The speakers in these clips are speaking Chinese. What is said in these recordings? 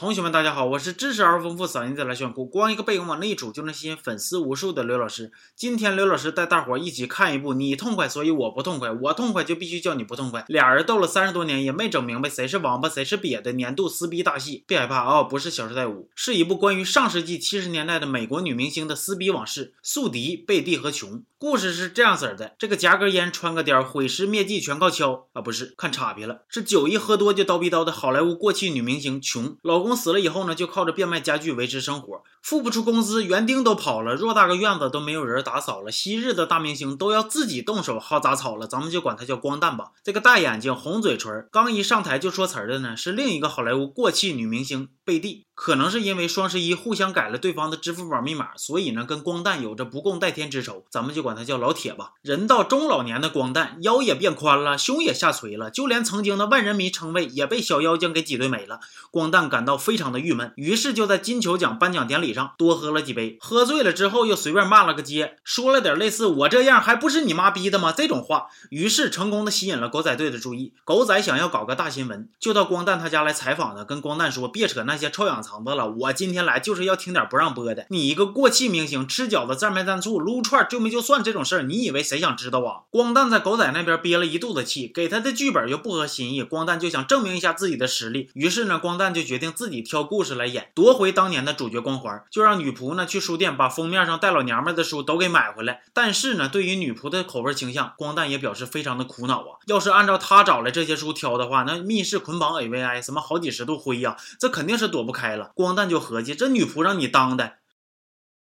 同学们，大家好，我是知识而丰富、嗓音再来炫酷，光一个背影往那一杵就能吸引粉丝无数的刘老师。今天刘老师带大伙儿一起看一部你痛快，所以我不痛快，我痛快就必须叫你不痛快。俩人斗了三十多年也没整明白谁是王八谁是瘪的年度撕逼大戏。别害怕啊，不是《小时代五》，是一部关于上世纪七十年代的美国女明星的撕逼往事。宿敌、贝蒂和琼。故事是这样子的：这个夹根烟、穿个貂、毁尸灭迹全靠敲啊，不是看岔劈了，是酒一喝多就叨逼叨的好莱坞过气女明星琼。老公死了以后呢，就靠着变卖家具维持生活，付不出工资，园丁都跑了，偌大个院子都没有人打扫了。昔日的大明星都要自己动手薅杂草了，咱们就管她叫光蛋吧。这个大眼睛、红嘴唇，刚一上台就说词儿的呢，是另一个好莱坞过气女明星贝蒂。可能是因为双十一互相改了对方的支付宝密码，所以呢，跟光蛋有着不共戴天之仇。咱们就管他叫老铁吧。人到中老年的光蛋，腰也变宽了，胸也下垂了，就连曾经的万人迷称谓也被小妖精给挤兑没了。光蛋感到非常的郁闷，于是就在金球奖颁奖典礼上多喝了几杯，喝醉了之后又随便骂了个街，说了点类似“我这样还不是你妈逼的吗”这种话，于是成功的吸引了狗仔队的注意。狗仔想要搞个大新闻，就到光蛋他家来采访的，跟光蛋说：“别扯那些臭氧层子了，我今天来就是要听点不让播的。你一个过气明星，吃饺子蘸没蘸醋，撸串就没就算这种事儿，你以为谁想知道啊？”光蛋在狗仔那边憋了一肚子气，给他的剧本又不合心意，光蛋就想证明一下自己的实力，于是呢，光蛋就决定自己挑故事来演，夺回当年的主角光环，就让女仆呢去书店把封面上带老娘们的书都给买回来。但是呢，对于女仆的口味倾向，光蛋也表示非常的苦恼啊。要是按照他找来这些书挑的话，那密室捆绑 AVI 什么好几十度灰呀，这肯定是躲不开了。光蛋就合计，这女仆让你当的。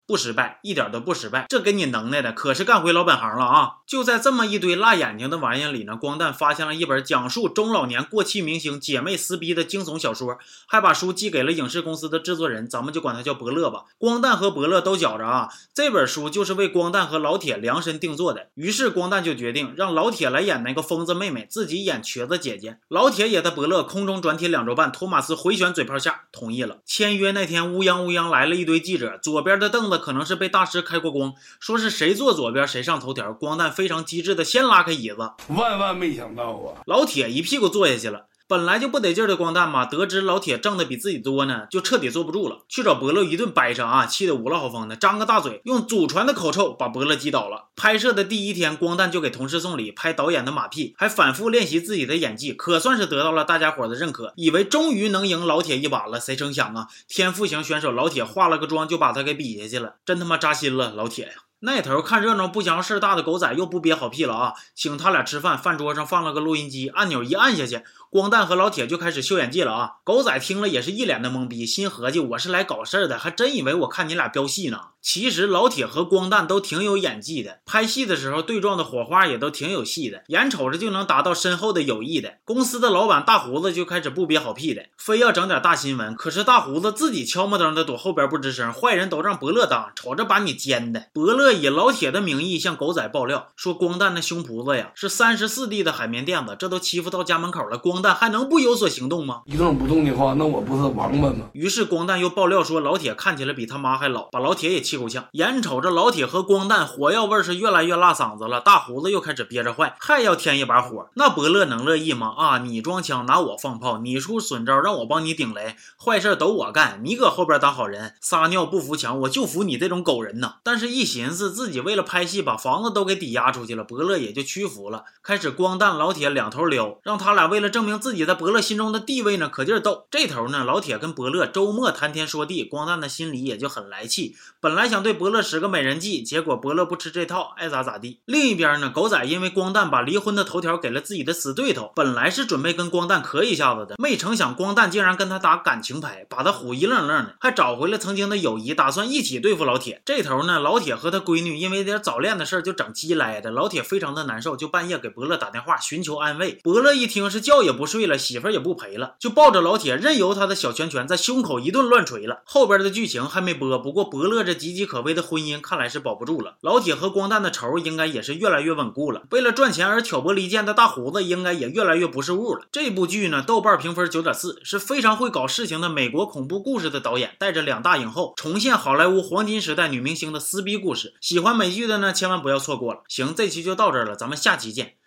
不失败，一点都不失败，这给你能耐的可是干回老本行了啊！就在这么一堆辣眼睛的玩意里呢，光蛋发现了一本讲述中老年过气明星姐妹撕逼的惊悚小说，还把书寄给了影视公司的制作人，咱们就管他叫伯乐吧。光蛋和伯乐都觉着啊，这本书就是为光蛋和老铁量身定做的，于是光蛋就决定让老铁来演那个疯子妹妹，自己演瘸子姐姐。老铁也在伯乐空中转体两周半，托马斯回旋嘴炮下同意了。签约那天，乌泱乌泱来了一堆记者，左边的凳子。可能是被大师开过光，说是谁坐左边谁上头条。光蛋非常机智的先拉开椅子，万万没想到啊！老铁一屁股坐下去了。本来就不得劲的光蛋嘛，得知老铁挣的比自己多呢，就彻底坐不住了，去找伯乐一顿掰扯啊，气得五了好风的，张个大嘴，用祖传的口臭把伯乐击倒了。拍摄的第一天，光蛋就给同事送礼，拍导演的马屁，还反复练习自己的演技，可算是得到了大家伙的认可，以为终于能赢老铁一把了。谁成想啊，天赋型选手老铁化了个妆就把他给比下去了，真他妈扎心了，老铁呀！那头看热闹不嫌事儿大的狗仔又不憋好屁了啊，请他俩吃饭，饭桌上放了个录音机，按钮一按下去。光蛋和老铁就开始秀演技了啊！狗仔听了也是一脸的懵逼，心合计我是来搞事儿的，还真以为我看你俩飙戏呢。其实老铁和光蛋都挺有演技的，拍戏的时候对撞的火花也都挺有戏的，眼瞅着就能达到深厚的友谊的。公司的老板大胡子就开始不憋好屁的，非要整点大新闻。可是大胡子自己悄没登的躲后边不吱声，坏人都让伯乐当，瞅着把你奸的。伯乐以老铁的名义向狗仔爆料说，光蛋那胸脯子呀是三十四 D 的海绵垫子，这都欺负到家门口了，光。蛋还能不有所行动吗？一动不动的话，那我不是王八吗？于是光蛋又爆料说，老铁看起来比他妈还老，把老铁也气够呛。眼瞅着老铁和光蛋火药味是越来越辣嗓子了，大胡子又开始憋着坏，还要添一把火。那伯乐能乐意吗？啊，你装枪拿我放炮，你出损招让我帮你顶雷，坏事都我干，你搁后边当好人，撒尿不服墙，我就服你这种狗人呐！但是，一寻思自己为了拍戏把房子都给抵押出去了，伯乐也就屈服了，开始光蛋老铁两头撩，让他俩为了证明。自己在伯乐心中的地位呢，可劲儿斗。这头呢，老铁跟伯乐周末谈天说地，光蛋的心里也就很来气。本来想对伯乐使个美人计，结果伯乐不吃这套，爱咋咋地。另一边呢，狗仔因为光蛋把离婚的头条给了自己的死对头，本来是准备跟光蛋磕一下子的，没成想光蛋竟然跟他打感情牌，把他唬一愣愣的，还找回了曾经的友谊，打算一起对付老铁。这头呢，老铁和他闺女因为点早恋的事就整鸡来的，老铁非常的难受，就半夜给伯乐打电话寻求安慰。伯乐一听是觉也不睡了，媳妇也不陪了，就抱着老铁，任由他的小拳拳在胸口一顿乱捶了。后边的剧情还没播，不过伯乐这岌岌可危的婚姻看来是保不住了。老铁和光蛋的仇应该也是越来越稳固了。为了赚钱而挑拨离间的大胡子应该也越来越不是物了。这部剧呢，豆瓣评分九点四，是非常会搞事情的美国恐怖故事的导演，带着两大影后重现好莱坞黄金时代女明星的撕逼故事。喜欢美剧的呢，千万不要错过了。行，这期就到这儿了，咱们下期见。